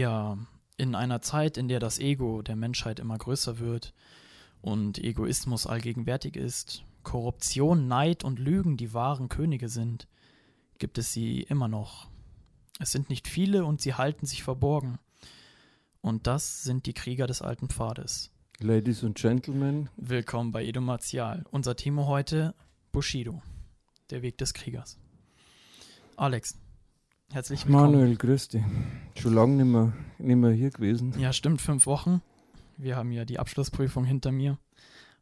Ja, in einer Zeit, in der das Ego der Menschheit immer größer wird und Egoismus allgegenwärtig ist, Korruption, Neid und Lügen die wahren Könige sind, gibt es sie immer noch. Es sind nicht viele und sie halten sich verborgen. Und das sind die Krieger des alten Pfades. Ladies and Gentlemen. Willkommen bei Edo Martial. Unser Thema heute Bushido, der Weg des Kriegers. Alex, herzlich willkommen. Manuel, grüß dich. Schon lange nicht mehr, nicht mehr hier gewesen. Ja, stimmt, fünf Wochen. Wir haben ja die Abschlussprüfung hinter mir.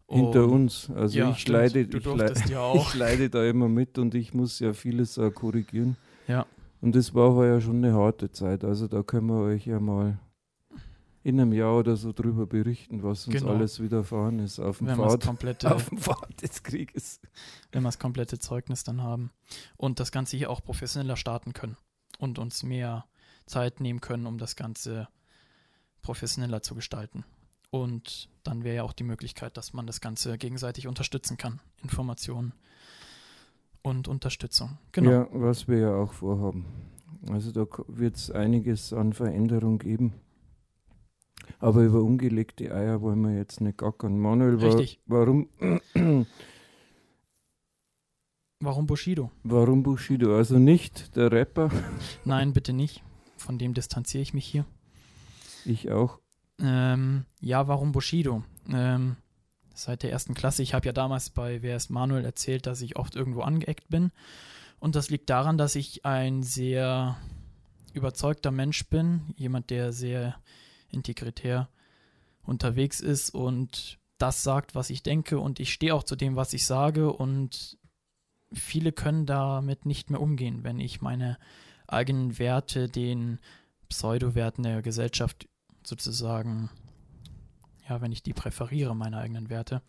Hinter und, uns. Also ja, ich, stimmt. leide, ich, leide, ja ich leide da immer mit und ich muss ja vieles auch korrigieren. Ja. Und das war heuer schon eine harte Zeit. Also da können wir euch ja mal in einem Jahr oder so drüber berichten, was uns Genau. alles widerfahren ist auf dem, wenn Pfad, komplette, auf dem Pfad des Krieges. wenn wir das komplette Zeugnis dann haben und das Ganze hier auch professioneller starten können und uns mehr Zeit nehmen können, um das Ganze professioneller zu gestalten. Und dann wäre ja auch die Möglichkeit, dass man das Ganze gegenseitig unterstützen kann. Informationen und Unterstützung. Genau. Ja, was wir ja auch vorhaben. Also da wird es einiges an Veränderung geben. Aber über ungelegte Eier wollen wir jetzt nicht gackern. Manuel, wa Richtig. warum, Warum Bushido? warum Bushido? Also nicht der Rapper, Nein, bitte nicht. Von dem distanziere ich mich hier. ich auch. Ähm, ja, warum Bushido? Ähm, seit der ersten Klasse. Ich habe ja damals bei Wer ist Manuel erzählt, dass ich oft irgendwo angeeckt bin. Und das liegt daran, dass ich ein sehr überzeugter Mensch bin. Jemand, der sehr integritär unterwegs ist und das sagt, was ich denke. Und ich stehe auch zu dem, was ich sage. Und viele können damit nicht mehr umgehen, wenn ich meine eigenen Werte den Pseudowerten der Gesellschaft sozusagen, ja, wenn ich die präferiere, meine eigenen Werte,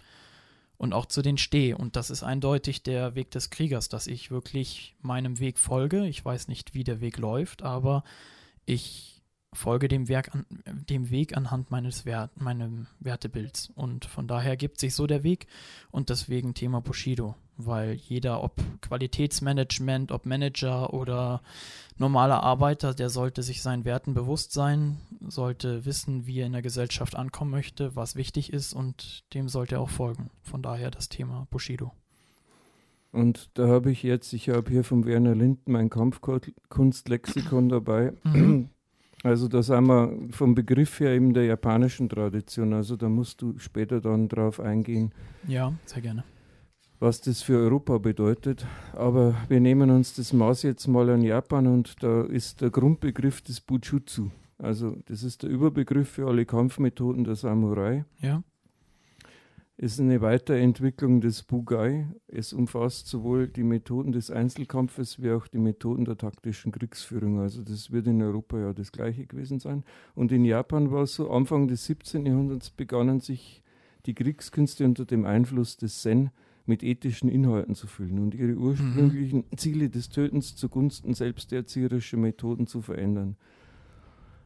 und auch zu denen stehe. Und das ist eindeutig der Weg des Kriegers, dass ich wirklich meinem Weg folge. Ich weiß nicht, wie der Weg läuft, aber ich folge dem, Werk an, dem Weg anhand meines Wert, meinem Wertebilds. Und von daher gibt sich so der Weg und deswegen Thema Bushido, weil jeder, ob Qualitätsmanagement, ob Manager oder normaler Arbeiter, der sollte sich seinen Werten bewusst sein, sollte wissen, wie er in der Gesellschaft ankommen möchte, was wichtig ist und dem sollte er auch folgen. Von daher das Thema Bushido. Und da habe ich jetzt, ich habe hier von Werner Linden mein Kampfkunstlexikon dabei. Mhm. Also da sind wir vom Begriff her eben der japanischen Tradition. Also da musst du später dann drauf eingehen, Ja, sehr gerne. Was das für Europa bedeutet. Aber wir nehmen uns das Maß jetzt mal an Japan und da ist der Grundbegriff des Bujutsu. Also das ist der Überbegriff für alle Kampfmethoden der Samurai. Ja, ist eine Weiterentwicklung des Bugai. Es umfasst sowohl die Methoden des Einzelkampfes wie auch die Methoden der taktischen Kriegsführung. Also das wird in Europa ja das gleiche gewesen sein. Und in Japan war es so, Anfang des 17. Jahrhunderts begannen sich die Kriegskünste unter dem Einfluss des Zen mit ethischen Inhalten zu füllen und ihre ursprünglichen Ziele des Tötens zugunsten selbsterzieherischer Methoden zu verändern.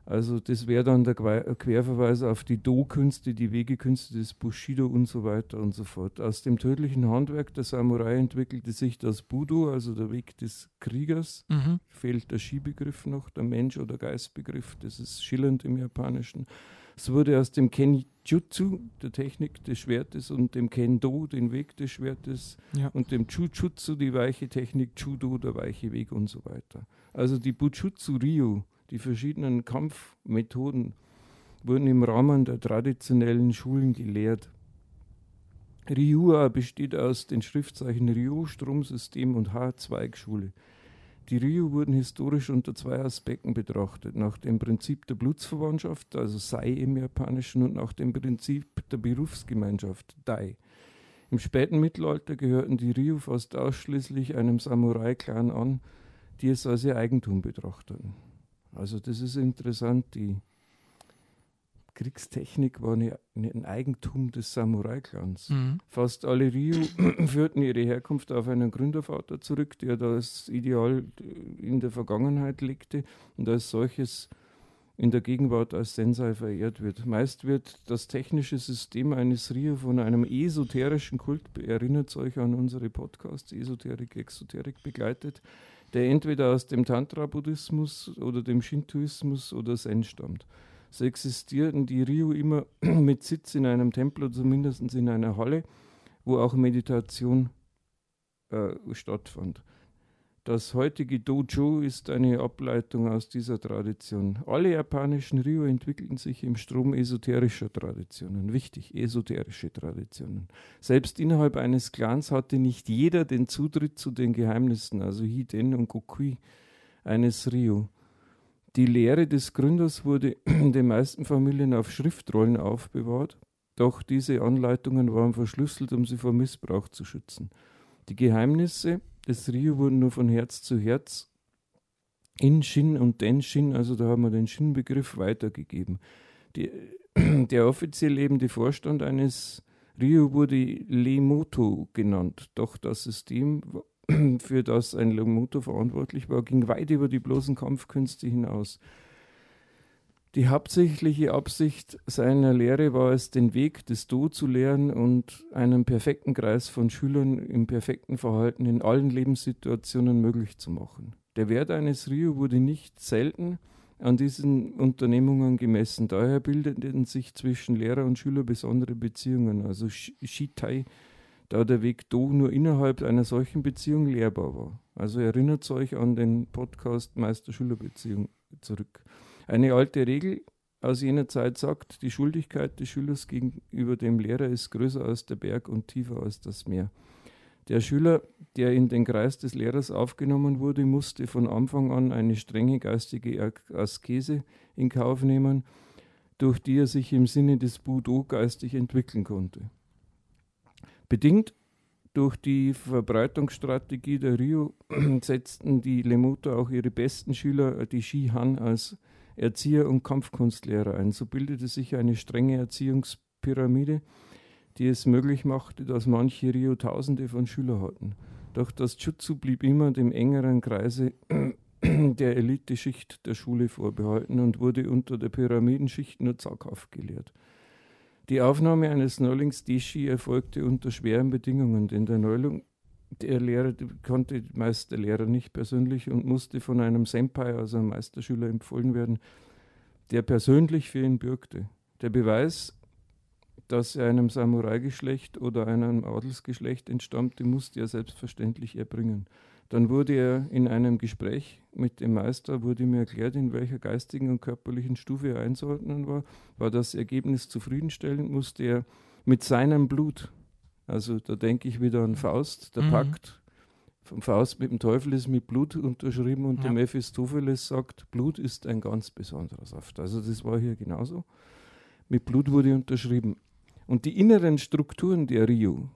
Also das wäre dann der Querverweis auf die Do-Künste, die Wegekünste des Bushido und so weiter und so fort. Aus dem tödlichen Handwerk der Samurai entwickelte sich das Budo, also der Weg des Kriegers. mhm. Fehlt der Ski-Begriff noch, der Mensch- oder Geistbegriff, das ist schillernd im Japanischen. Es wurde aus dem Kenjutsu, der Technik des Schwertes, und dem Kendo, den Weg des Schwertes, ja. und dem Chujutsu, die weiche Technik, Judo, der weiche Weg und so weiter. Also die Bujutsu Ryu, die verschiedenen Kampfmethoden, wurden im Rahmen der traditionellen Schulen gelehrt. Ryua besteht aus den Schriftzeichen Ryo, Stromsystem und H-Zweigschule. Die Ryu wurden historisch unter zwei Aspekten betrachtet, nach dem Prinzip der Blutsverwandtschaft, also Sei im Japanischen, und nach dem Prinzip der Berufsgemeinschaft, Dai. Im späten Mittelalter gehörten die Ryu fast ausschließlich einem Samurai-Clan an, die es als ihr Eigentum betrachteten. Also das ist interessant, die Kriegstechnik war eine, ein Eigentum des Samurai-Clans. Mhm. Fast alle Ryu führten ihre Herkunft auf einen Gründervater zurück, der das Ideal in der Vergangenheit legte und als solches in der Gegenwart als Sensei verehrt wird. Meist wird das technische System eines Ryu von einem esoterischen Kult, erinnert euch an unsere Podcasts, Esoterik, Exoterik, begleitet, der entweder aus dem Tantra-Buddhismus oder dem Shintoismus oder Zen stammt. So existierten die Ryu immer mit Sitz in einem Tempel oder zumindest in einer Halle, wo auch Meditation äh, stattfand. Das heutige Dojo ist eine Ableitung aus dieser Tradition. Alle japanischen Ryu entwickelten sich im Strom esoterischer Traditionen. Wichtig, esoterische Traditionen. Selbst innerhalb eines Clans hatte nicht jeder den Zutritt zu den Geheimnissen, also Hiden und Gokui eines Ryu. Die Lehre des Gründers wurde in den meisten Familien auf Schriftrollen aufbewahrt, doch diese Anleitungen waren verschlüsselt, um sie vor Missbrauch zu schützen. Die Geheimnisse des Rio wurden nur von Herz zu Herz in Shin und Den-Shin, also da haben wir den Shin-Begriff weitergegeben. Die, der offiziell lebende Vorstand eines Rio wurde Lemoto genannt, doch das System, für das ein Lemoto verantwortlich war, ging weit über die bloßen Kampfkünste hinaus. Die hauptsächliche Absicht seiner Lehre war es, den Weg des Do zu lehren und einen perfekten Kreis von Schülern im perfekten Verhalten in allen Lebenssituationen möglich zu machen. Der Wert eines Ryu wurde nicht selten an diesen Unternehmungen gemessen. Daher bildeten sich zwischen Lehrer und Schüler besondere Beziehungen, also Shitai, da der Weg Do nur innerhalb einer solchen Beziehung lehrbar war. Also erinnert euch an den Podcast Meister-Schüler-Beziehung zurück. Eine alte Regel aus jener Zeit sagt, die Schuldigkeit des Schülers gegenüber dem Lehrer ist größer als der Berg und tiefer als das Meer. Der Schüler, der in den Kreis des Lehrers aufgenommen wurde, musste von Anfang an eine strenge geistige Askese in Kauf nehmen, durch die er sich im Sinne des Budo geistig entwickeln konnte. Bedingt durch die Verbreitungsstrategie der Rio setzten die Lemuto auch ihre besten Schüler, die Shihan, als Erzieher und Kampfkunstlehrer ein. So bildete sich eine strenge Erziehungspyramide, die es möglich machte, dass manche Rio Tausende von Schülern hatten. Doch das Jutsu blieb immer dem engeren Kreise der Eliteschicht der Schule vorbehalten und wurde unter der Pyramidenschicht nur zaghaft gelehrt. Die Aufnahme eines Neulings Deshi erfolgte unter schweren Bedingungen, denn der Neuling der Lehrer konnte meist der Lehrer nicht persönlich und musste von einem Senpai, also einem Meisterschüler, empfohlen werden, der persönlich für ihn bürgte. Der Beweis, dass er einem Samurai-Geschlecht oder einem Adelsgeschlecht entstammte, musste er selbstverständlich erbringen. Dann wurde er in einem Gespräch mit dem Meister, wurde mir erklärt, in welcher geistigen und körperlichen Stufe er einzuordnen war. War das Ergebnis zufriedenstellend, musste er mit seinem Blut also da denke ich wieder an Faust, der mhm. Pakt vom Faust mit dem Teufel ist mit Blut unterschrieben und ja. der Mephistopheles sagt, Blut ist ein ganz besonderer Saft. Also das war hier genauso. Mit Blut wurde unterschrieben. Und die inneren Strukturen der Rio,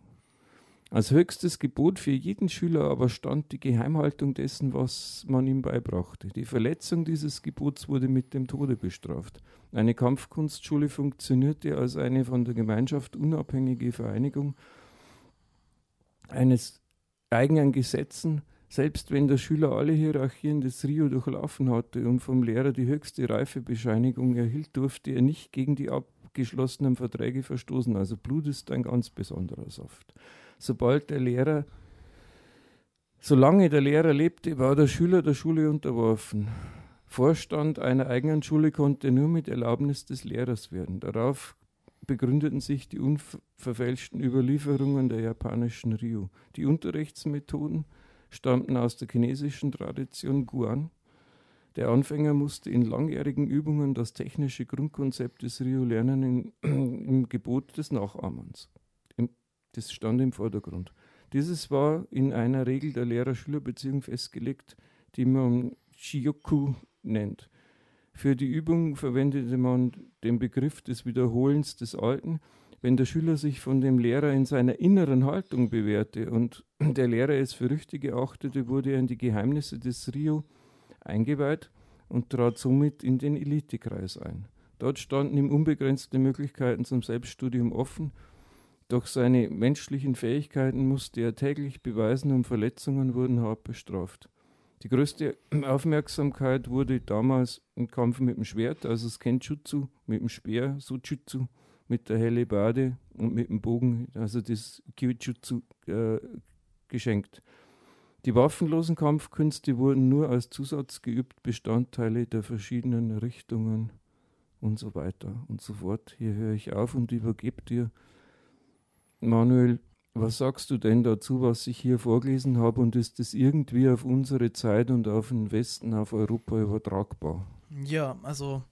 als höchstes Gebot für jeden Schüler aber stand die Geheimhaltung dessen, was man ihm beibrachte. Die Verletzung dieses Gebots wurde mit dem Tode bestraft. Eine Kampfkunstschule funktionierte als eine von der Gemeinschaft unabhängige Vereinigung eines eigenen Gesetzen, selbst wenn der Schüler alle Hierarchien des Rio durchlaufen hatte und vom Lehrer die höchste Reifebescheinigung erhielt, durfte er nicht gegen die abgeschlossenen Verträge verstoßen. Also Blut ist ein ganz besonderer Saft. Sobald der Lehrer, solange der Lehrer lebte, war der Schüler der Schule unterworfen. Vorstand einer eigenen Schule konnte nur mit Erlaubnis des Lehrers werden. Darauf begründeten sich die unverfälschten Überlieferungen der japanischen Ryu. Die Unterrichtsmethoden stammten aus der chinesischen Tradition Guan. Der Anfänger musste in langjährigen Übungen das technische Grundkonzept des Ryu lernen in, im Gebot des Nachahmens. Das stand im Vordergrund. Dieses war in einer Regel der Lehrer-Schüler-Beziehung festgelegt, die man Shioku nennt. Für die Übung verwendete man den Begriff des Wiederholens des Alten. Wenn der Schüler sich von dem Lehrer in seiner inneren Haltung bewährte und der Lehrer es für richtig erachtete, wurde er in die Geheimnisse des Rio eingeweiht und trat somit in den Elitekreis ein. Dort standen ihm unbegrenzte Möglichkeiten zum Selbststudium offen, doch seine menschlichen Fähigkeiten musste er täglich beweisen und Verletzungen wurden hart bestraft. Die größte Aufmerksamkeit wurde damals im Kampf mit dem Schwert, also das Kenjutsu, mit dem Speer, Sojutsu, mit der helle Bade und mit dem Bogen, also das Kyujutsu, äh, geschenkt. Die waffenlosen Kampfkünste wurden nur als Zusatz geübt, Bestandteile der verschiedenen Richtungen und so weiter und so fort. Hier höre ich auf und übergebe dir, Manuel, was sagst du denn dazu, was ich hier vorgelesen habe und ist das irgendwie auf unsere Zeit und auf den Westen, auf Europa übertragbar? Ja, also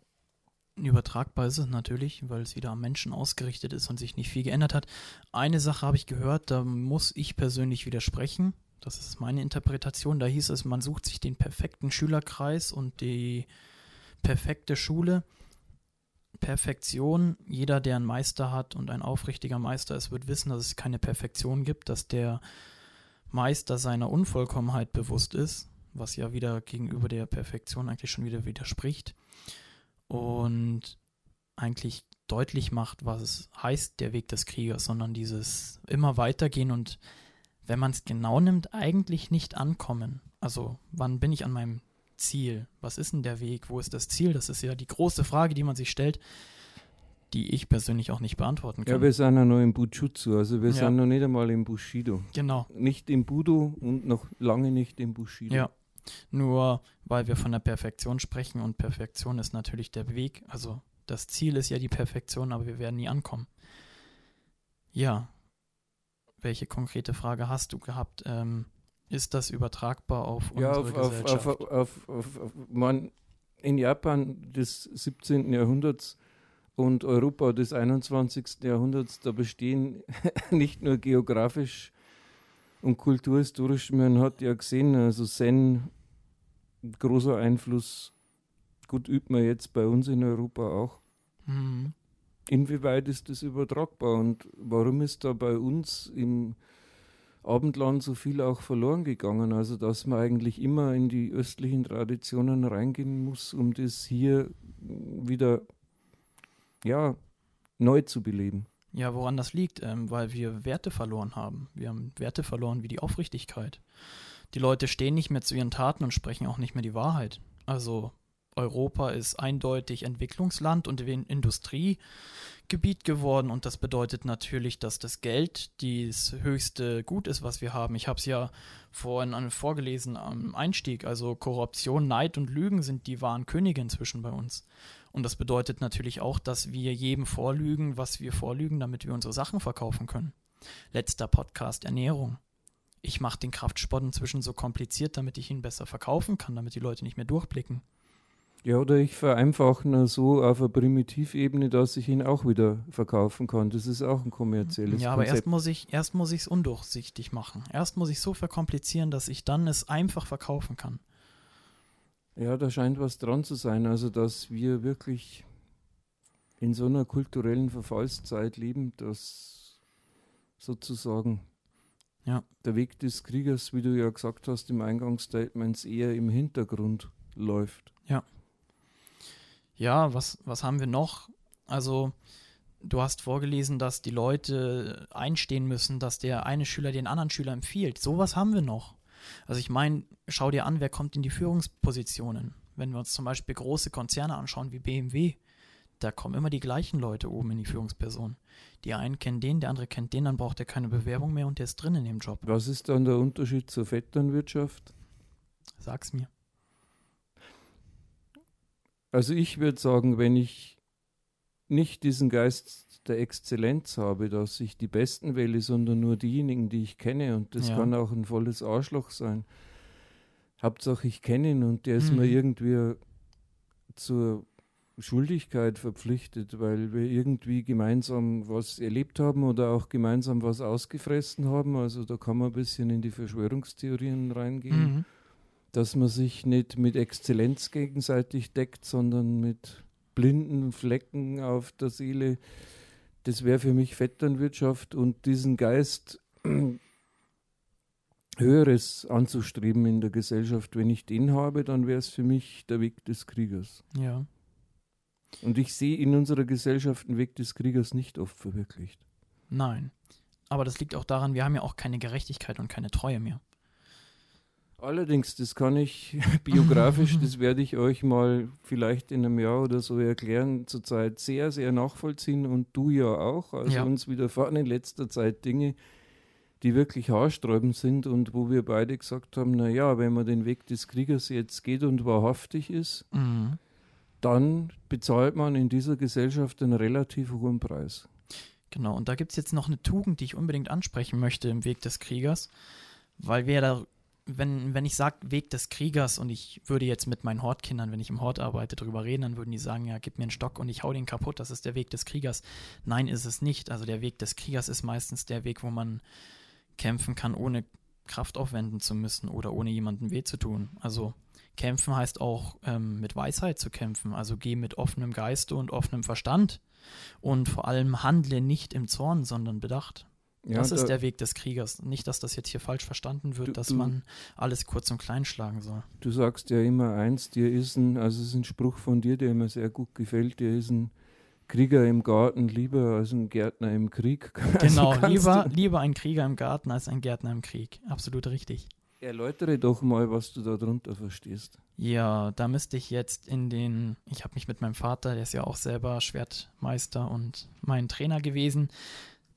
übertragbar ist es natürlich, weil es wieder am Menschen ausgerichtet ist und sich nicht viel geändert hat. Eine Sache habe ich gehört, da muss ich persönlich widersprechen. Das ist meine Interpretation. Da hieß es, man sucht sich den perfekten Schülerkreis und die perfekte Schule. Perfektion, jeder, der einen Meister hat und ein aufrichtiger Meister ist, wird wissen, dass es keine Perfektion gibt, dass der Meister seiner Unvollkommenheit bewusst ist, was ja wieder gegenüber der Perfektion eigentlich schon wieder widerspricht und eigentlich deutlich macht, was es heißt, der Weg des Kriegers, sondern dieses immer weitergehen und wenn man es genau nimmt, eigentlich nicht ankommen. Also wann bin ich an meinem Ziel? Was ist denn der Weg? Wo ist das Ziel? Das ist ja die große Frage, die man sich stellt, die ich persönlich auch nicht beantworten kann. Ja, wir sind ja noch im Bujutsu, also wir ja. sind noch nicht einmal im Bushido. Genau. Nicht im Budo und noch lange nicht im Bushido. Ja. Nur weil wir von der Perfektion sprechen und Perfektion ist natürlich der Weg, also das Ziel ist ja die Perfektion, aber wir werden nie ankommen. Ja. Welche konkrete Frage hast du gehabt? Ähm, ist das übertragbar auf ja, unsere auf, Gesellschaft? Auf, auf, auf, auf, man, in Japan des 17. Jahrhunderts und Europa des 21. Jahrhunderts, da bestehen nicht nur geografisch und kulturhistorisch, man hat ja gesehen, also Zen, großer Einfluss, gut übt man jetzt bei uns in Europa auch. Mhm. Inwieweit ist das übertragbar und warum ist da bei uns im Abendland so viel auch verloren gegangen. Also dass man eigentlich immer in die östlichen Traditionen reingehen muss, um das hier wieder ja, neu zu beleben. Ja, woran das liegt? Ähm, weil wir Werte verloren haben. Wir haben Werte verloren wie die Aufrichtigkeit. Die Leute stehen nicht mehr zu ihren Taten und sprechen auch nicht mehr die Wahrheit. Also Europa ist eindeutig Entwicklungsland und Industriegebiet geworden und das bedeutet natürlich, dass das Geld das höchste Gut ist, was wir haben. Ich habe es ja vorhin vorgelesen am Einstieg. Also Korruption, Neid und Lügen sind die wahren Könige inzwischen bei uns. Und das bedeutet natürlich auch, dass wir jedem vorlügen, was wir vorlügen, damit wir unsere Sachen verkaufen können. Letzter Podcast Ernährung. Ich mache den Kraftsport inzwischen so kompliziert, damit ich ihn besser verkaufen kann, damit die Leute nicht mehr durchblicken. Ja, oder ich vereinfache nur so auf einer Primitivebene, dass ich ihn auch wieder verkaufen kann. Das ist auch ein kommerzielles Ja, aber Konzept. erst muss ich erst muss ich es undurchsichtig machen. Erst muss ich so verkomplizieren, dass ich dann es einfach verkaufen kann. Ja, da scheint was dran zu sein. Also, dass wir wirklich in so einer kulturellen Verfallszeit leben, dass sozusagen ja. der Weg des Kriegers, wie du ja gesagt hast im Eingangsstatement, eher im Hintergrund läuft. Ja. Ja, was, was haben wir noch? Also, du hast vorgelesen, dass die Leute einstehen müssen, dass der eine Schüler den anderen Schüler empfiehlt. Sowas haben wir noch. Also ich meine, schau dir an, wer kommt in die Führungspositionen. Wenn wir uns zum Beispiel große Konzerne anschauen wie BMW, da kommen immer die gleichen Leute oben in die Führungsperson. Die einen kennen den, der andere kennt den, dann braucht er keine Bewerbung mehr und der ist drin in dem Job. Was ist dann der Unterschied zur Vetternwirtschaft? Sag's mir. Also ich würde sagen, wenn ich nicht diesen Geist der Exzellenz habe, dass ich die Besten wähle, sondern nur diejenigen, die ich kenne, und das ja. kann auch ein volles Arschloch sein. Hauptsache ich kenne ihn und der ist mhm. mir irgendwie zur Schuldigkeit verpflichtet, weil wir irgendwie gemeinsam was erlebt haben oder auch gemeinsam was ausgefressen haben. Also da kann man ein bisschen in die Verschwörungstheorien reingehen. Mhm dass man sich nicht mit Exzellenz gegenseitig deckt, sondern mit blinden Flecken auf der Seele. Das wäre für mich Vetternwirtschaft und diesen Geist Höheres anzustreben in der Gesellschaft. Wenn ich den habe, dann wäre es für mich der Weg des Kriegers. Ja. Und ich sehe in unserer Gesellschaft den Weg des Kriegers nicht oft verwirklicht. Nein. Aber das liegt auch daran, wir haben ja auch keine Gerechtigkeit und keine Treue mehr. Allerdings, das kann ich biografisch, das werde ich euch mal vielleicht in einem Jahr oder so erklären, zurzeit sehr, sehr nachvollziehen und du ja auch. Also ja. uns widerfahren in letzter Zeit Dinge, die wirklich haarsträubend sind und wo wir beide gesagt haben, naja, wenn man den Weg des Kriegers jetzt geht und wahrhaftig ist, Mhm. dann bezahlt man in dieser Gesellschaft einen relativ hohen Preis. Genau, und da gibt es jetzt noch eine Tugend, die ich unbedingt ansprechen möchte im Weg des Kriegers, weil wir da, wenn, wenn ich sage Weg des Kriegers und ich würde jetzt mit meinen Hortkindern, wenn ich im Hort arbeite, drüber reden, dann würden die sagen, ja, gib mir einen Stock und ich hau den kaputt, das ist der Weg des Kriegers. Nein, ist es nicht. Also der Weg des Kriegers ist meistens der Weg, wo man kämpfen kann, ohne Kraft aufwenden zu müssen oder ohne jemandem weh zu tun. Also kämpfen heißt auch ähm, mit Weisheit zu kämpfen. Also geh mit offenem Geiste und offenem Verstand und vor allem handle nicht im Zorn, sondern bedacht. Ja, das ist da- der Weg des Kriegers. Nicht, dass das jetzt hier falsch verstanden wird, Du- dass du- man alles kurz und klein schlagen soll. Du sagst ja immer eins, dir ist ein, also es ist ein Spruch von dir, der mir sehr gut gefällt, dir ist ein Krieger im Garten lieber als ein Gärtner im Krieg. Genau, Also lieber, lieber ein Krieger im Garten als ein Gärtner im Krieg. Absolut richtig. Erläutere doch mal, was du darunter verstehst. Ja, da müsste ich jetzt in den, ich habe mich mit meinem Vater, der ist ja auch selber Schwertmeister und mein Trainer gewesen,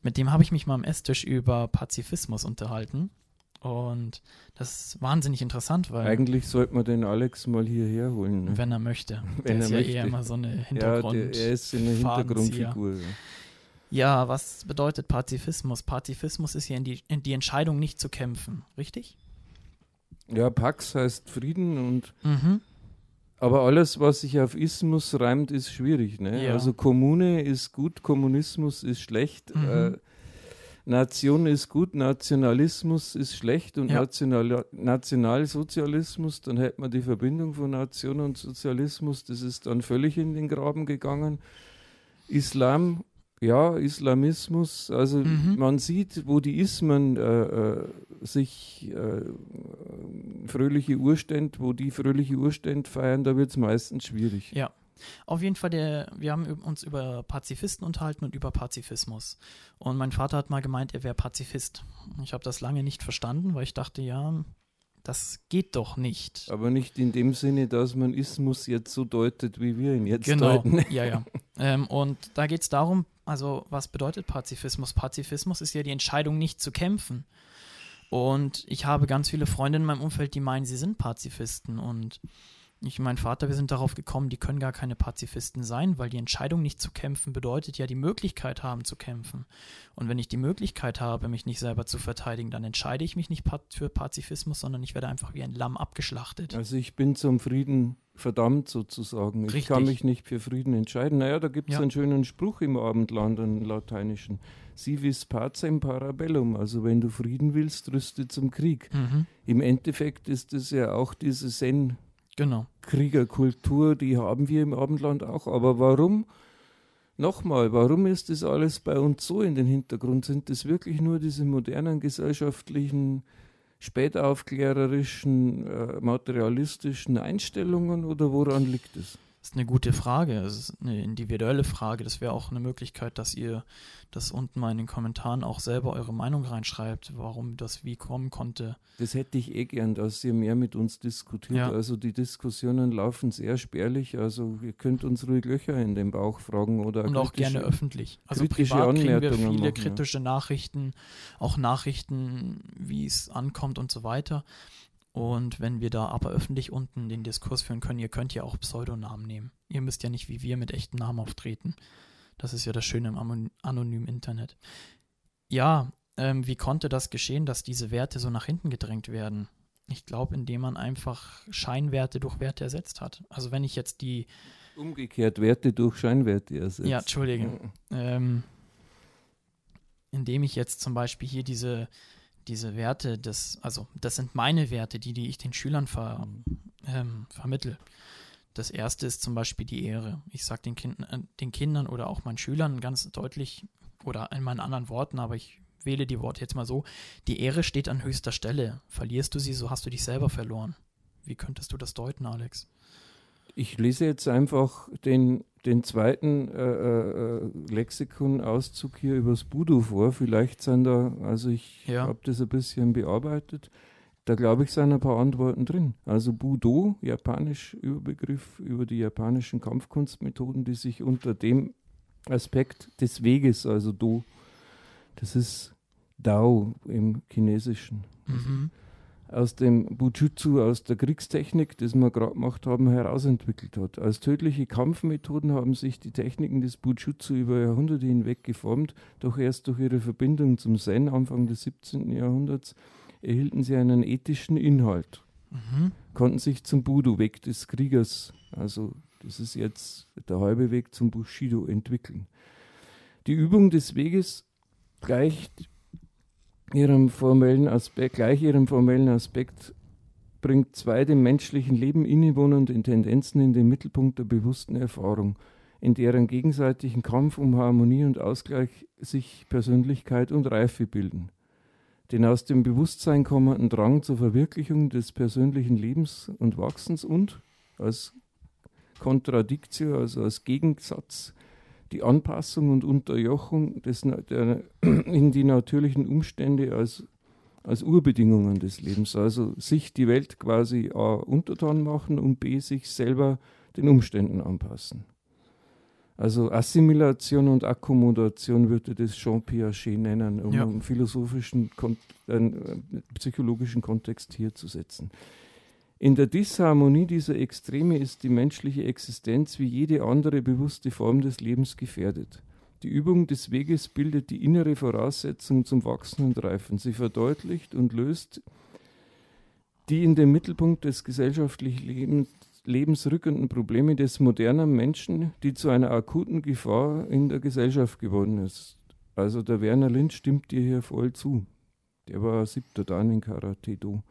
mit dem habe ich mich mal am Esstisch über Pazifismus unterhalten. Und das ist wahnsinnig interessant, weil, Eigentlich sollte man den Alex mal hierher holen. Ne? wenn er möchte, Wenn der er ist ja möchte. eher immer so eine Ja, Hintergrund. der, er ist eine. Hintergrundfigur. Ja. Ja, was bedeutet Pazifismus? Pazifismus ist ja in die, in die Entscheidung, nicht zu kämpfen, richtig? ja, Pax heißt Frieden und Mhm. Aber alles, was sich auf Ismus reimt, ist schwierig. Ne? Ja. Also Kommune ist gut, Kommunismus ist schlecht. Mhm. Äh, Nation ist gut, Nationalismus ist schlecht und Ja. National Nationalsozialismus, dann hätte man die Verbindung von Nation und Sozialismus, das ist dann völlig in den Graben gegangen. Islam, ja, Islamismus, also Mhm. man sieht, wo die Ismen äh, äh, sich äh, fröhliche Urstände, wo die fröhliche Urstände feiern, da wird es meistens schwierig. Ja. Auf jeden Fall, der, wir haben uns über Pazifisten unterhalten und über Pazifismus. Und mein Vater hat mal gemeint, er wäre Pazifist. Ich habe das lange nicht verstanden, weil ich dachte, ja, das geht doch nicht. Aber nicht in dem Sinne, dass man Ismus jetzt so deutet, wie wir ihn jetzt Genau, deuten. ja, ja. Ähm, und da geht es darum, also was bedeutet Pazifismus? Pazifismus ist ja die Entscheidung, nicht zu kämpfen. Und ich habe ganz viele Freunde in meinem Umfeld, die meinen, sie sind Pazifisten. Und ich und mein Vater, wir sind darauf gekommen, die können gar keine Pazifisten sein, weil die Entscheidung, nicht zu kämpfen, bedeutet ja die Möglichkeit haben zu kämpfen. Und wenn ich die Möglichkeit habe, mich nicht selber zu verteidigen, dann entscheide ich mich nicht für Pazifismus, sondern ich werde einfach wie ein Lamm abgeschlachtet. Also ich bin zum Frieden verdammt sozusagen. Ich kann mich nicht für Frieden entscheiden. Naja, da gibt es Ja. einen schönen Spruch im Abendland, einen lateinischen. Si vis pacem parabellum. Also wenn du Frieden willst, rüste zum Krieg. Mhm, Im Endeffekt ist es ja auch diese Zen- genau. Kriegerkultur, die haben wir im Abendland auch. Aber warum, nochmal, warum ist das alles bei uns so in den Hintergrund? Sind das wirklich nur diese modernen gesellschaftlichen, spätaufklärerischen, äh, materialistischen Einstellungen oder woran liegt es? Das ist eine gute Frage. Es ist eine individuelle Frage. Das wäre auch eine Möglichkeit, dass ihr das unten mal in den Kommentaren auch selber eure Meinung reinschreibt, warum das wie kommen konnte. Das hätte ich eh gern, dass ihr mehr mit uns diskutiert. Ja. Also die Diskussionen laufen sehr spärlich. Also ihr könnt uns ruhig Löcher in den Bauch fragen oder Und auch gerne öffentlich. Also kritische privat kriegen wir viele machen, ja. kritische Nachrichten, auch Nachrichten, wie es ankommt und so weiter. Und wenn wir da aber öffentlich unten den Diskurs führen können, ihr könnt ja auch Pseudonamen nehmen. Ihr müsst ja nicht wie wir mit echten Namen auftreten. Das ist ja das Schöne im anonymen Internet. Ja, ähm, wie konnte das geschehen, dass diese Werte so nach hinten gedrängt werden? Ich glaube, indem man einfach Scheinwerte durch Werte ersetzt hat. Also wenn ich jetzt die, Umgekehrt Werte durch Scheinwerte ersetzt. ja, Entschuldige, ähm, indem ich jetzt zum Beispiel hier diese, diese Werte, des, also das sind meine Werte, die, die ich den Schülern ver, ähm, vermittel. Das erste ist zum Beispiel die Ehre. Ich sage den, kind, äh, den Kindern oder auch meinen Schülern ganz deutlich oder in meinen anderen Worten, aber ich wähle die Worte jetzt mal so, die Ehre steht an höchster Stelle. Verlierst du sie, so hast du dich selber verloren. Wie könntest du das deuten, Alex? Ich lese jetzt einfach den, den zweiten äh, äh, Lexikon-Auszug hier übers Budo vor. Vielleicht sind da, also ich Ja. habe das ein bisschen bearbeitet. Da glaube ich, sind ein paar Antworten drin. Also Budo, japanisch Überbegriff über die japanischen Kampfkunstmethoden, die sich unter dem Aspekt des Weges, also Do, das ist Dao im Chinesischen. Mhm. Aus dem Bujutsu, aus der Kriegstechnik, das wir gerade gemacht haben, herausentwickelt hat. Als tödliche Kampfmethoden haben sich die Techniken des Bujutsu über Jahrhunderte hinweg geformt, doch erst durch ihre Verbindung zum Zen Anfang des 17. Jahrhunderts erhielten sie einen ethischen Inhalt, mhm. konnten sich zum Budo, Weg des Kriegers, also das ist jetzt der halbe Weg zum Bushido, entwickeln. Die Übung des Weges gleicht ihrem formellen Aspekt, gleich ihrem formellen Aspekt bringt zwei dem menschlichen Leben innewohnende Tendenzen in den Mittelpunkt der bewussten Erfahrung, in deren gegenseitigen Kampf um Harmonie und Ausgleich sich Persönlichkeit und Reife bilden. Den aus dem Bewusstsein kommenden Drang zur Verwirklichung des persönlichen Lebens und Wachsens und als Kontradiktio, also als Gegensatz die Anpassung und Unterjochung des, der, in die natürlichen Umstände als, als Urbedingungen des Lebens. Also sich die Welt quasi A untertan machen und B sich selber den Umständen anpassen. Also Assimilation und Akkommodation würde das Jean Piaget nennen, um ja. einen philosophischen, einen äh, psychologischen Kontext hier zu setzen. In der Disharmonie dieser Extreme ist die menschliche Existenz wie jede andere bewusste Form des Lebens gefährdet. Die Übung des Weges bildet die innere Voraussetzung zum Wachsen und Reifen. Sie verdeutlicht und löst die in den Mittelpunkt des gesellschaftlichen Lebens, Lebens rückenden Probleme des modernen Menschen, die zu einer akuten Gefahr in der Gesellschaft geworden ist. Also der Werner Lind stimmt dir hier voll zu. Der war siebter Dan in Karate-Do.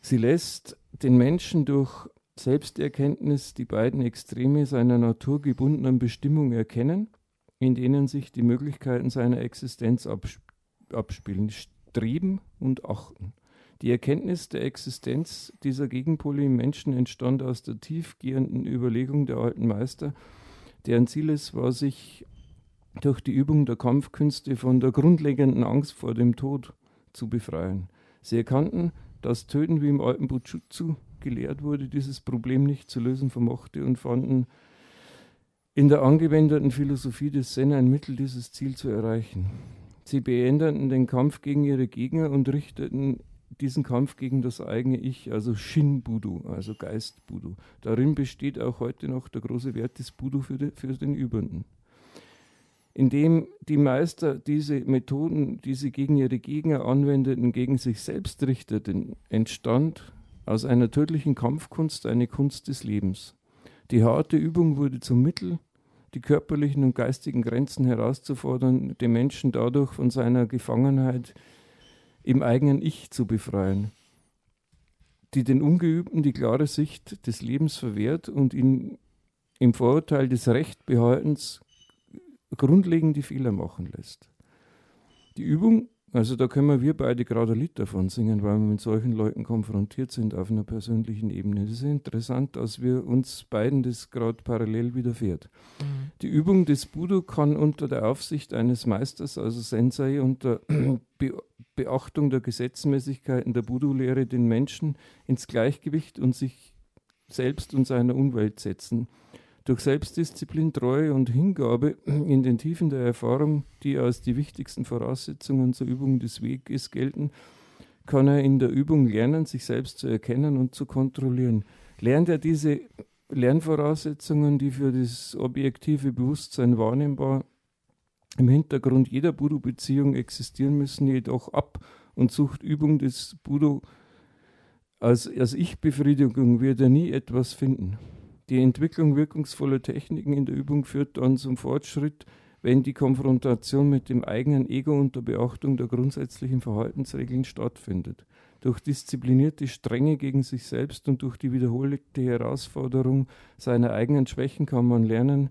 Sie lässt den Menschen durch Selbsterkenntnis die beiden Extreme seiner naturgebundenen Bestimmung erkennen, in denen sich die Möglichkeiten seiner Existenz abspielen, streben und achten. Die Erkenntnis der Existenz dieser Gegenpole im Menschen entstand aus der tiefgehenden Überlegung der alten Meister, deren Ziel es war, sich durch die Übung der Kampfkünste von der grundlegenden Angst vor dem Tod zu befreien. Sie erkannten, das Töten, wie im alten Bujutsu gelehrt wurde, dieses Problem nicht zu lösen vermochte und fanden in der angewendeten Philosophie des Zen ein Mittel, dieses Ziel zu erreichen. Sie beendeten den Kampf gegen ihre Gegner und richteten diesen Kampf gegen das eigene Ich, also Shin-Budu, also Geist-Budu. Darin besteht auch heute noch der große Wert des Budu für, de, für den Übenden indem die Meister diese Methoden, die sie gegen ihre Gegner anwendeten, gegen sich selbst richteten, entstand aus einer tödlichen Kampfkunst eine Kunst des Lebens. Die harte Übung wurde zum Mittel, die körperlichen und geistigen Grenzen herauszufordern, den Menschen dadurch von seiner Gefangenheit im eigenen Ich zu befreien, die den Ungeübten die klare Sicht des Lebens verwehrt und ihn im Vorurteil des Rechtbehaltens grundlegend die Fehler machen lässt. Die Übung, also da können wir beide gerade ein Lied davon singen, weil wir mit solchen Leuten konfrontiert sind auf einer persönlichen Ebene. Das ist interessant, dass wir uns beiden das gerade parallel widerfährt. Mhm. Die Übung des Budo kann unter der Aufsicht eines Meisters, also Sensei, unter Be Beachtung der Gesetzmäßigkeiten der Budo-Lehre den Menschen ins Gleichgewicht und sich selbst und seiner Umwelt setzen durch Selbstdisziplin, Treue und Hingabe in den Tiefen der Erfahrung, die als die wichtigsten Voraussetzungen zur Übung des Weges gelten, kann er in der Übung lernen, sich selbst zu erkennen und zu kontrollieren. Lernt er diese Lernvoraussetzungen, die für das objektive Bewusstsein wahrnehmbar im Hintergrund jeder Budo-Beziehung existieren müssen, jedoch ab und sucht Übung des Budo als, als Ich-Befriedigung, wird er nie etwas finden. Die Entwicklung wirkungsvoller Techniken in der Übung führt dann zum Fortschritt, wenn die Konfrontation mit dem eigenen Ego unter Beachtung der grundsätzlichen Verhaltensregeln stattfindet. Durch disziplinierte Strenge gegen sich selbst und durch die wiederholte Herausforderung seiner eigenen Schwächen kann man lernen,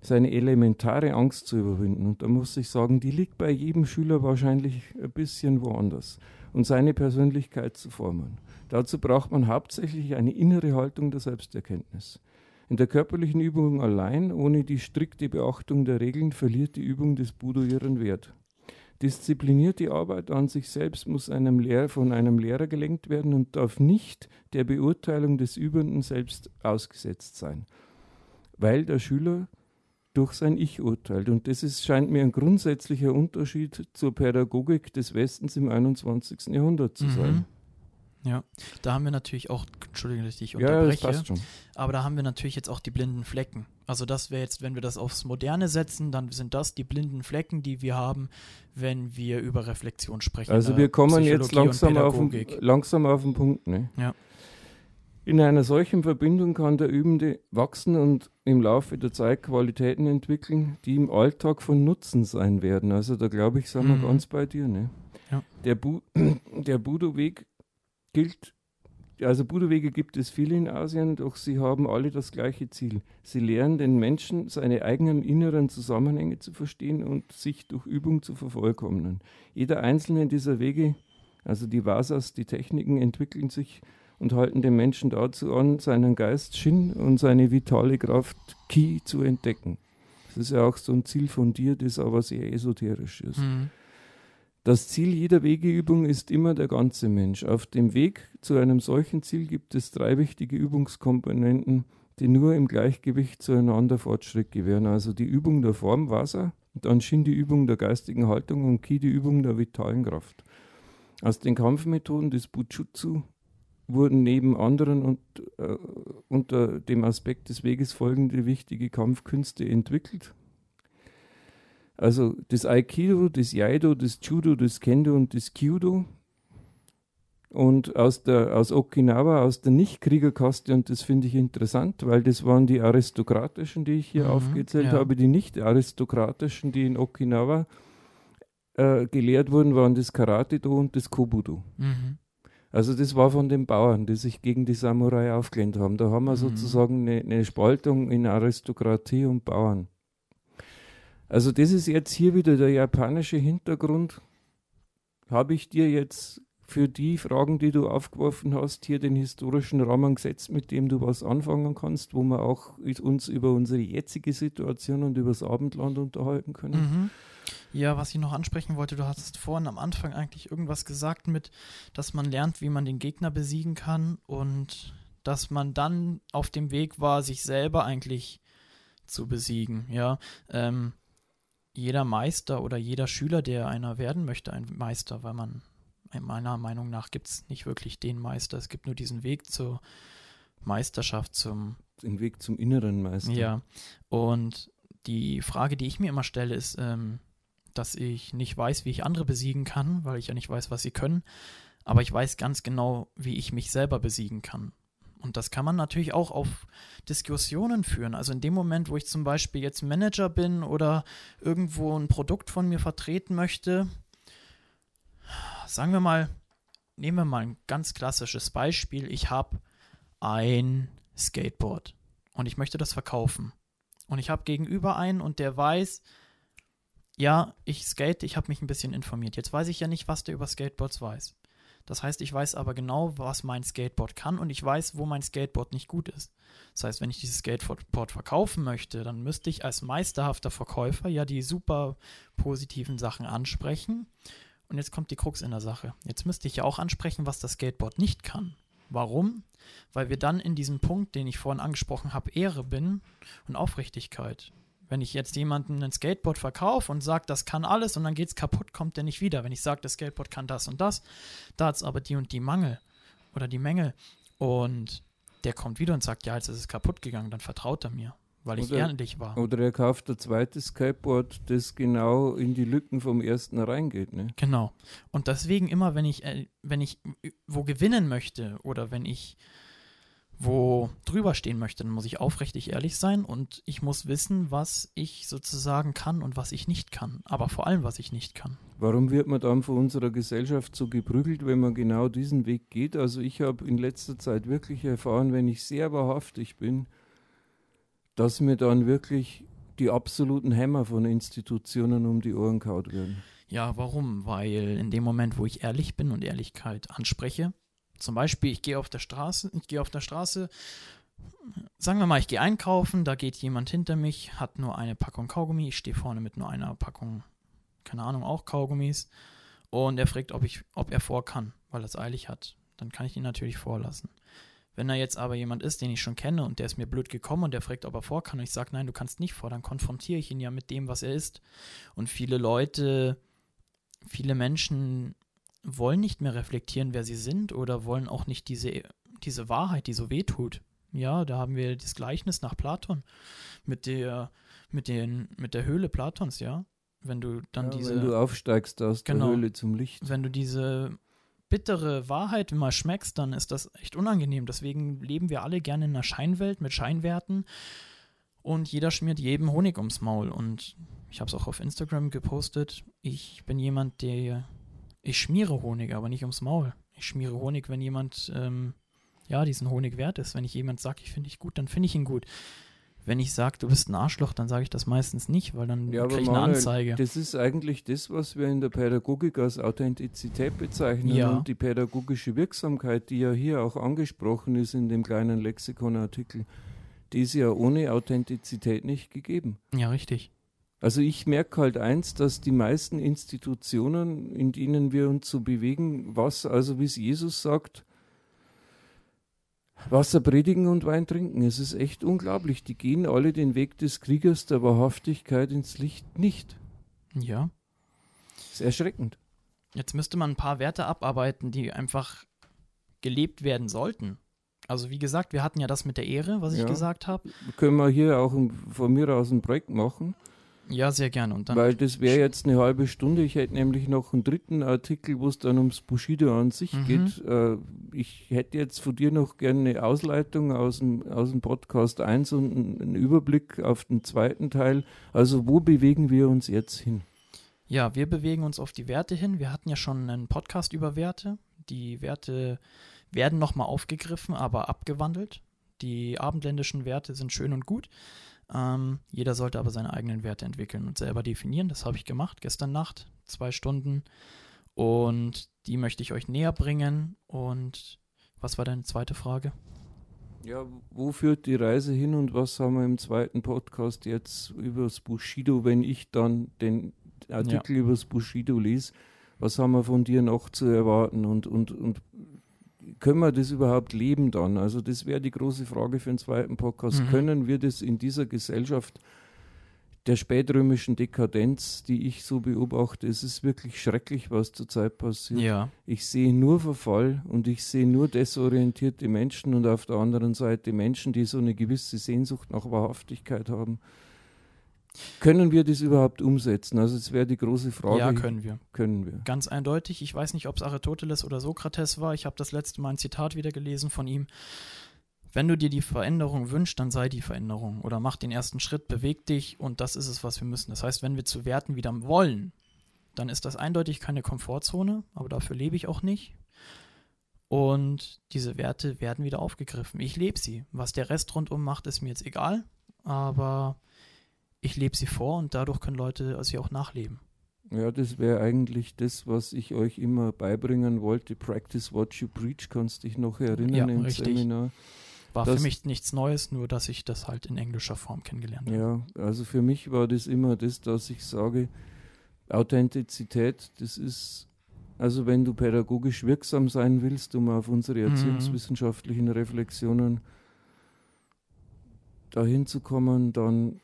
seine elementare Angst zu überwinden. Und da muss ich sagen, die liegt bei jedem Schüler wahrscheinlich ein bisschen woanders. Und seine Persönlichkeit zu formen. Dazu braucht man hauptsächlich eine innere Haltung der Selbsterkenntnis. In der körperlichen Übung allein, ohne die strikte Beachtung der Regeln, verliert die Übung des Budo ihren Wert. Disziplinierte Arbeit an sich selbst muss einem Lehr von einem Lehrer gelenkt werden und darf nicht der Beurteilung des Übenden selbst ausgesetzt sein, weil der Schüler durch sein Ich urteilt. Und das ist, scheint mir ein grundsätzlicher Unterschied zur Pädagogik des Westens im 21. Jahrhundert zu sein. Mhm. Ja, da haben wir natürlich auch, entschuldige, dass ich dich Ja, das unterbreche, schon. aber da haben wir natürlich jetzt auch die blinden Flecken. Also das wäre jetzt, wenn wir das aufs Moderne setzen, dann sind das die blinden Flecken, die wir haben, wenn wir über Reflexion sprechen. Also in wir kommen jetzt langsam auf, den, langsam auf den Punkt. Ne? Ja. In einer solchen Verbindung kann der Übende wachsen und im Laufe der Zeit Qualitäten entwickeln, die im Alltag von Nutzen sein werden. Also da glaube ich, sind wir Mhm. ganz bei dir. Ne? Ja. Der, Bu der Budo-Weg gilt, also Budo-Wege gibt es viele in Asien, doch sie haben alle das gleiche Ziel. Sie lehren den Menschen, seine eigenen inneren Zusammenhänge zu verstehen und sich durch Übung zu vervollkommnen. Jeder einzelne dieser Wege, also die Vasas, die Techniken, entwickeln sich und halten den Menschen dazu an, seinen Geist Shin und seine vitale Kraft Ki zu entdecken. Das ist ja auch so ein Ziel von dir, das aber sehr esoterisch ist. Mhm. Das Ziel jeder Wegeübung ist immer der ganze Mensch. Auf dem Weg zu einem solchen Ziel gibt es drei wichtige Übungskomponenten, die nur im Gleichgewicht zueinander Fortschritt gewähren. Also die Übung der Form Wasser, dann Shin die Übung der geistigen Haltung und Ki die Übung der vitalen Kraft. Aus den Kampfmethoden des Bujutsu wurden neben anderen und äh, unter dem Aspekt des Weges folgende wichtige Kampfkünste entwickelt. Also das Aikido, das Jaido, das Judo, das Kendo und das Kyudo. Und aus, der, aus Okinawa, aus der Nicht-Kriegerkaste, und das finde ich interessant, weil das waren die aristokratischen, die ich hier Mhm, aufgezählt ja. habe. Die nicht-aristokratischen, die in Okinawa äh, gelehrt wurden, waren das Karate-Do und das Kobudo. Mhm. Also das war von den Bauern, die sich gegen die Samurai aufgelehnt haben. Da haben wir Mhm. sozusagen eine, eine Spaltung in Aristokratie und Bauern. Also das ist jetzt hier wieder der japanische Hintergrund. Habe ich dir jetzt für die Fragen, die du aufgeworfen hast, hier den historischen Rahmen gesetzt, mit dem du was anfangen kannst, wo wir auch uns über unsere jetzige Situation und über das Abendland unterhalten können? Mhm. Ja, was ich noch ansprechen wollte, du hattest vorhin am Anfang eigentlich irgendwas gesagt mit, dass man lernt, wie man den Gegner besiegen kann und dass man dann auf dem Weg war, sich selber eigentlich zu besiegen. Ja, ähm, jeder Meister oder jeder Schüler, der einer werden möchte, ein Meister, weil man meiner Meinung nach gibt es nicht wirklich den Meister. Es gibt nur diesen Weg zur Meisterschaft, zum Den Weg zum inneren Meister. ja, und die Frage, die ich mir immer stelle, ist, ähm, dass ich nicht weiß, wie ich andere besiegen kann, weil ich ja nicht weiß, was sie können, aber ich weiß ganz genau, wie ich mich selber besiegen kann. Und das kann man natürlich auch auf Diskussionen führen. Also in dem Moment, wo ich zum Beispiel jetzt Manager bin oder irgendwo ein Produkt von mir vertreten möchte, sagen wir mal, nehmen wir mal ein ganz klassisches Beispiel. Ich habe ein Skateboard und ich möchte das verkaufen. Und ich habe gegenüber einen und der weiß, ja, ich skate, ich habe mich ein bisschen informiert. Jetzt weiß ich ja nicht, was der über Skateboards weiß. Das heißt, ich weiß aber genau, was mein Skateboard kann und ich weiß, wo mein Skateboard nicht gut ist. Das heißt, wenn ich dieses Skateboard verkaufen möchte, dann müsste ich als meisterhafter Verkäufer ja die super positiven Sachen ansprechen. Und jetzt kommt die Krux in der Sache. Jetzt müsste ich ja auch ansprechen, was das Skateboard nicht kann. Warum? Weil wir dann in diesem Punkt, den ich vorhin angesprochen habe, Ehre bin und Aufrichtigkeit. Wenn ich jetzt jemanden ein Skateboard verkaufe und sage, das kann alles und dann geht es kaputt, kommt der nicht wieder. Wenn ich sage, das Skateboard kann das und das, da hat es aber die und die Mangel oder die Mängel und der kommt wieder und sagt, ja, jetzt ist es kaputt gegangen, dann vertraut er mir, weil ich Oder- ehrlich war. Oder er kauft ein zweites Skateboard, das genau in die Lücken vom ersten reingeht. Ne? Genau. Und deswegen immer, wenn ich, äh, wenn ich äh, wo gewinnen möchte oder wenn ich wo drüber stehen möchte, dann muss ich aufrichtig ehrlich sein und ich muss wissen, was ich sozusagen kann und was ich nicht kann. Aber vor allem, was ich nicht kann. Warum wird man dann von unserer Gesellschaft so geprügelt, wenn man genau diesen Weg geht? Also ich habe in letzter Zeit wirklich erfahren, wenn ich sehr wahrhaftig bin, dass mir dann wirklich die absoluten Hämmer von Institutionen um die Ohren kaut werden. Ja, warum? Weil in dem Moment, wo ich ehrlich bin und Ehrlichkeit anspreche, zum Beispiel, ich gehe auf der Straße, ich gehe auf der Straße, sagen wir mal, ich gehe einkaufen, da geht jemand hinter mich, hat nur eine Packung Kaugummi, ich stehe vorne mit nur einer Packung, keine Ahnung, auch Kaugummis und er fragt, ob ich, ob er vor kann, weil er es eilig hat. Dann kann ich ihn natürlich vorlassen. Wenn er jetzt aber jemand ist, den ich schon kenne und der ist mir blöd gekommen und der fragt, ob er vor kann und ich sage, nein, du kannst nicht vor, dann konfrontiere ich ihn ja mit dem, was er ist. Und viele Leute, viele Menschen wollen nicht mehr reflektieren, wer sie sind oder wollen auch nicht diese, diese Wahrheit, die so weh tut. Ja, da haben wir das Gleichnis nach Platon mit der, mit den, mit der Höhle Platons, ja. Wenn du dann Ja, diese. wenn du aufsteigst aus Genau. der Höhle zum Licht. wenn du diese bittere Wahrheit mal schmeckst, dann ist das echt unangenehm. Deswegen leben wir alle gerne in einer Scheinwelt mit Scheinwerten und jeder schmiert jedem Honig ums Maul. Und ich habe es auch auf Instagram gepostet. Ich bin jemand, der. Ich schmiere Honig, aber nicht ums Maul. Ich schmiere Honig, wenn jemand, ähm, ja, diesen Honig wert ist. Wenn ich jemand sage, ich finde dich gut, dann finde ich ihn gut. Wenn ich sage, du bist ein Arschloch, dann sage ich das meistens nicht, weil dann Ja, kriege ich eine Anzeige. Das ist eigentlich das, was wir in der Pädagogik als Authentizität bezeichnen. Ja. Und die pädagogische Wirksamkeit, die ja hier auch angesprochen ist in dem kleinen Lexikonartikel, die ist ja ohne Authentizität nicht gegeben. Ja, richtig. Also ich merke halt eins, dass die meisten Institutionen, in denen wir uns so bewegen, was, also wie es Jesus sagt, Wasser predigen und Wein trinken. Es ist echt unglaublich. Die gehen alle den Weg des Kriegers der Wahrhaftigkeit ins Licht nicht. Ja. Das ist erschreckend. Jetzt müsste man ein paar Werte abarbeiten, die einfach gelebt werden sollten. Also wie gesagt, wir hatten ja das mit der Ehre, was ich Ja. gesagt habe. Können wir hier auch ein- von mir aus ein Projekt machen, Ja, sehr gerne. Und dann weil das wäre jetzt eine halbe Stunde. Ich hätte nämlich noch einen dritten Artikel, wo es dann ums Bushido an sich Mhm. geht. Äh, ich hätte jetzt von dir noch gerne eine Ausleitung aus dem, aus dem Podcast 1 und einen, einen Überblick auf den zweiten Teil. Also wo bewegen wir uns jetzt hin? Ja, wir bewegen uns auf die Werte hin. Wir hatten ja schon einen Podcast über Werte. Die Werte werden nochmal aufgegriffen, aber abgewandelt. Die abendländischen Werte sind schön und gut. Ähm, jeder sollte aber seine eigenen Werte entwickeln und selber definieren. Das habe ich gemacht gestern Nacht, zwei Stunden. Und die möchte ich euch näher bringen. Und was war deine zweite Frage? Ja, wo führt die Reise hin und was haben wir im zweiten Podcast jetzt über das Bushido, wenn ich dann den Artikel über das Bushido lese? Was haben wir von dir noch zu erwarten und, und, und können wir das überhaupt leben dann? Also das wäre die große Frage für den zweiten Podcast. Mhm. Können wir das in dieser Gesellschaft der spätrömischen Dekadenz, die ich so beobachte, es ist wirklich schrecklich, was zurzeit passiert. Ja. Ich sehe nur Verfall und ich sehe nur desorientierte Menschen und auf der anderen Seite Menschen, die so eine gewisse Sehnsucht nach Wahrhaftigkeit haben. Können wir das überhaupt umsetzen? Also es wäre die große Frage. Ja, können wir. Können wir. Ganz eindeutig. Ich weiß nicht, ob es Aristoteles oder Sokrates war. Ich habe das letzte Mal ein Zitat wieder gelesen von ihm. Wenn du dir die Veränderung wünschst, dann sei die Veränderung. Oder mach den ersten Schritt, beweg dich und das ist es, was wir müssen. Das heißt, wenn wir zu Werten wieder wollen, dann ist das eindeutig keine Komfortzone, aber dafür lebe ich auch nicht. Und diese Werte werden wieder aufgegriffen. Ich lebe sie. Was der Rest rundum macht, ist mir jetzt egal, aber ich lebe sie vor und dadurch können Leute sie auch nachleben. Ja, das wäre eigentlich das, was ich euch immer beibringen wollte. Practice what you preach, kannst dich noch erinnern Ja, im richtig. Seminar. War Das- für mich nichts Neues, nur dass ich das halt in englischer Form kennengelernt habe. Ja, also für mich war das immer das, dass ich sage, Authentizität, das ist, also wenn du pädagogisch wirksam sein willst, um auf unsere Mhm. erziehungswissenschaftlichen Reflexionen dahin zu kommen, dann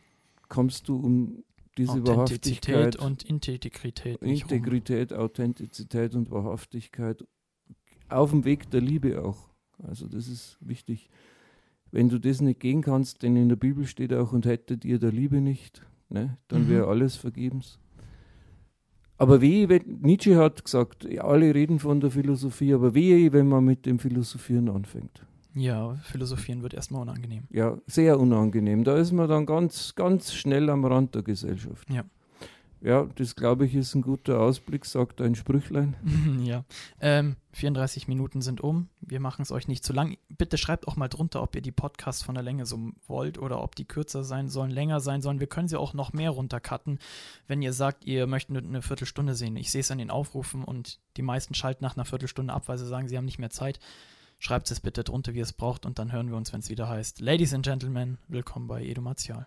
kommst du um diese Authentizität Wahrhaftigkeit, und Integrität. nicht um. Integrität, Authentizität und Wahrhaftigkeit auf dem Weg der Liebe auch. Also das ist wichtig. Wenn du das nicht gehen kannst, denn in der Bibel steht auch, und hättet ihr der Liebe nicht, ne, dann Mhm. wäre alles vergebens. Aber wehe, wenn, Nietzsche hat gesagt, alle reden von der Philosophie, aber wehe, wenn man mit dem Philosophieren anfängt. Ja, Philosophieren wird erstmal unangenehm. Ja, sehr unangenehm. Da ist man dann ganz, ganz schnell am Rand der Gesellschaft. Ja. Ja, das glaube ich ist ein guter Ausblick, sagt ein Sprüchlein. ja. Ähm, 34 Minuten sind um. Wir machen es euch nicht zu lang. Bitte schreibt auch mal drunter, ob ihr die Podcasts von der Länge so wollt oder ob die kürzer sein sollen, länger sein sollen. Wir können sie auch noch mehr runtercutten, wenn ihr sagt, ihr möchtet nur eine Viertelstunde sehen. Ich sehe es an den Aufrufen und die meisten schalten nach einer Viertelstunde ab, weil sie sagen, sie haben nicht mehr Zeit. Schreibt es bitte drunter, wie ihr es braucht, und dann hören wir uns, wenn es wieder heißt. Ladies and Gentlemen, willkommen bei Edu Martial.